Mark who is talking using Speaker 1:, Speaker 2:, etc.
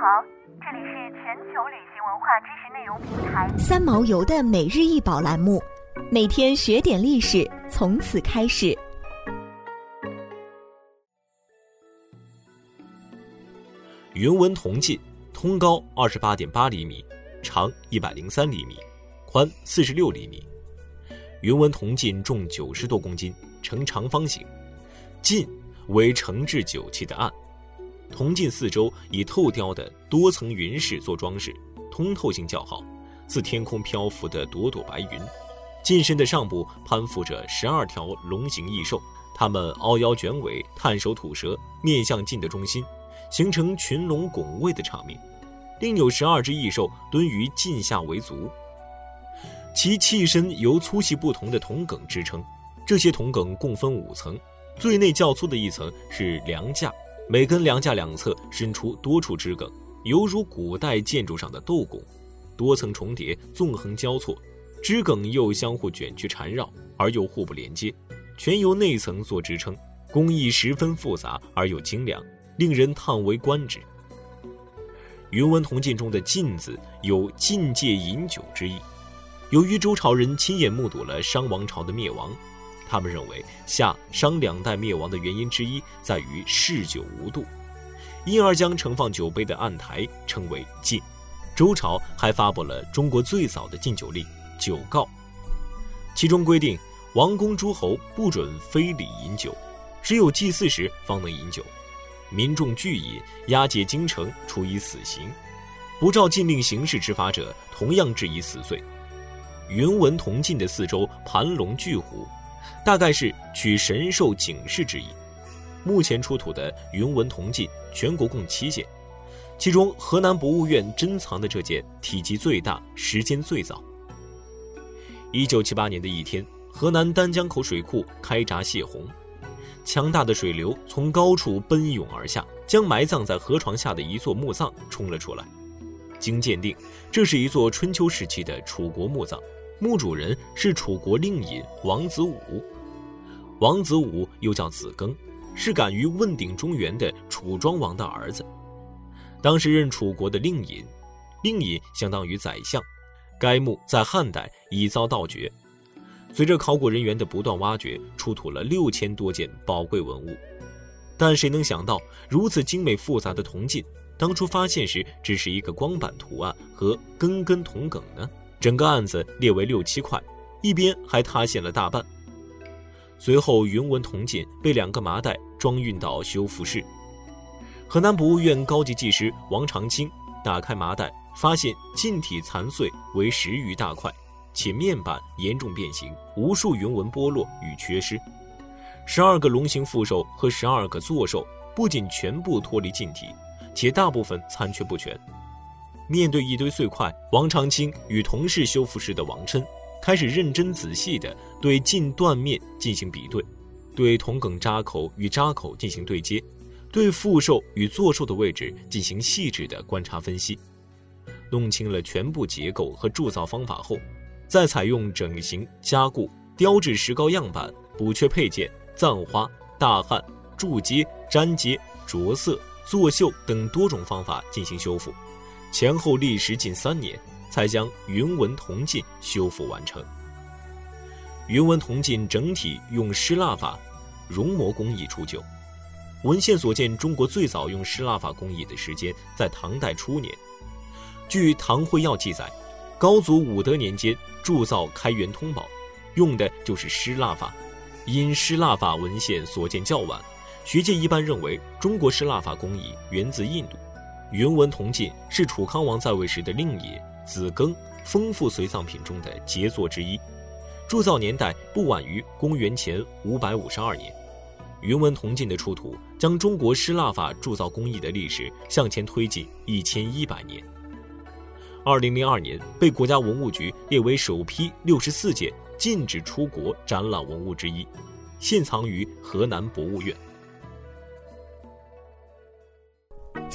Speaker 1: 好，这里是全球旅行文化知识内容平台
Speaker 2: 三毛游的每日一宝栏目，每天学点历史，从此开始。
Speaker 3: 云纹铜镜，通高二十八点八厘米，长一百零三厘米，宽四十六厘米。云纹铜镜重九十多公斤，呈长方形，镜为盛制酒器的案。铜镜四周以透雕的多层云饰做装饰，通透性较好，似天空漂浮的朵朵白云。镜身的上部攀附着十二条龙形异兽，它们凹腰卷尾，探手吐舌，面向镜的中心，形成群龙拱卫的场面。另有十二只异兽蹲于镜下为足，其器身由粗细不同的铜梗支撑。这些铜梗共分五层，最内较粗的一层是梁架。每根梁架两侧伸出多处枝梗，犹如古代建筑上的斗拱，多层重叠，纵横交错，枝梗又相互卷曲缠绕，而又互不连接，全由内层做支撑，工艺十分复杂而又精良，令人叹为观止。云纹铜镜中的“镜”字有禁戒饮酒之意，由于周朝人亲眼目睹了商王朝的灭亡。他们认为夏商两代灭亡的原因之一在于嗜酒无度，因而将盛放酒杯的案台称为禁。周朝还发布了中国最早的禁酒令《酒告》，其中规定王公诸侯不准非礼饮酒，只有祭祀时方能饮酒，民众拒饮，押解京城，处以死刑；不照禁令行事执法者，同样治以死罪。云纹铜镜的四周盘龙巨虎。大概是取神兽警示之意。目前出土的云纹铜镜，全国共七件，其中河南博物院珍藏的这件体积最大，时间最早。一九七八年的一天，河南丹江口水库开闸泄洪，强大的水流从高处奔涌而下，将埋葬在河床下的一座墓葬冲了出来。经鉴定，这是一座春秋时期的楚国墓葬。墓主人是楚国令尹王子武，王子武又叫子庚，是敢于问鼎中原的楚庄王的儿子。当时任楚国的令尹，令尹相当于宰相。该墓在汉代已遭盗掘，随着考古人员的不断挖掘，出土了六千多件宝贵文物。但谁能想到，如此精美复杂的铜镜，当初发现时只是一个光板图案和根根铜梗呢？整个案子列为六七块，一边还塌陷了大半。随后，云纹铜镜被两个麻袋装运到修复室。河南博物院高级技师王长青打开麻袋，发现镜体残碎为十余大块，且面板严重变形，无数云纹剥落与缺失。十二个龙形副兽和十二个座兽不仅全部脱离镜体，且大部分残缺不全。面对一堆碎块，王长青与同事修复师的王琛开始认真仔细地对近断面进行比对，对铜梗扎口与扎口进行对接，对副兽与座兽的位置进行细致的观察分析，弄清了全部结构和铸造方法后，再采用整形、加固、雕制石膏样板、补缺配件、葬花、大焊、铸接、粘接、着色、作绣等多种方法进行修复。前后历时近三年，才将云纹铜镜修复完成。云纹铜镜整体用失蜡法熔磨工艺出就，文献所见，中国最早用失蜡法工艺的时间在唐代初年。据《唐会要》记载，高祖武德年间铸造《开元通宝》，用的就是失蜡法。因失蜡法文献所见较晚，学界一般认为中国失蜡法工艺源自印度。云纹铜镜是楚康王在位时的令尹子庚丰富随葬品中的杰作之一，铸造年代不晚于公元前五百五十二年。云纹铜镜的出土，将中国失蜡法铸造工艺的历史向前推进一千一百年。二零零二年被国家文物局列为首批六十四件禁止出国展览文物之一，现藏于河南博物院。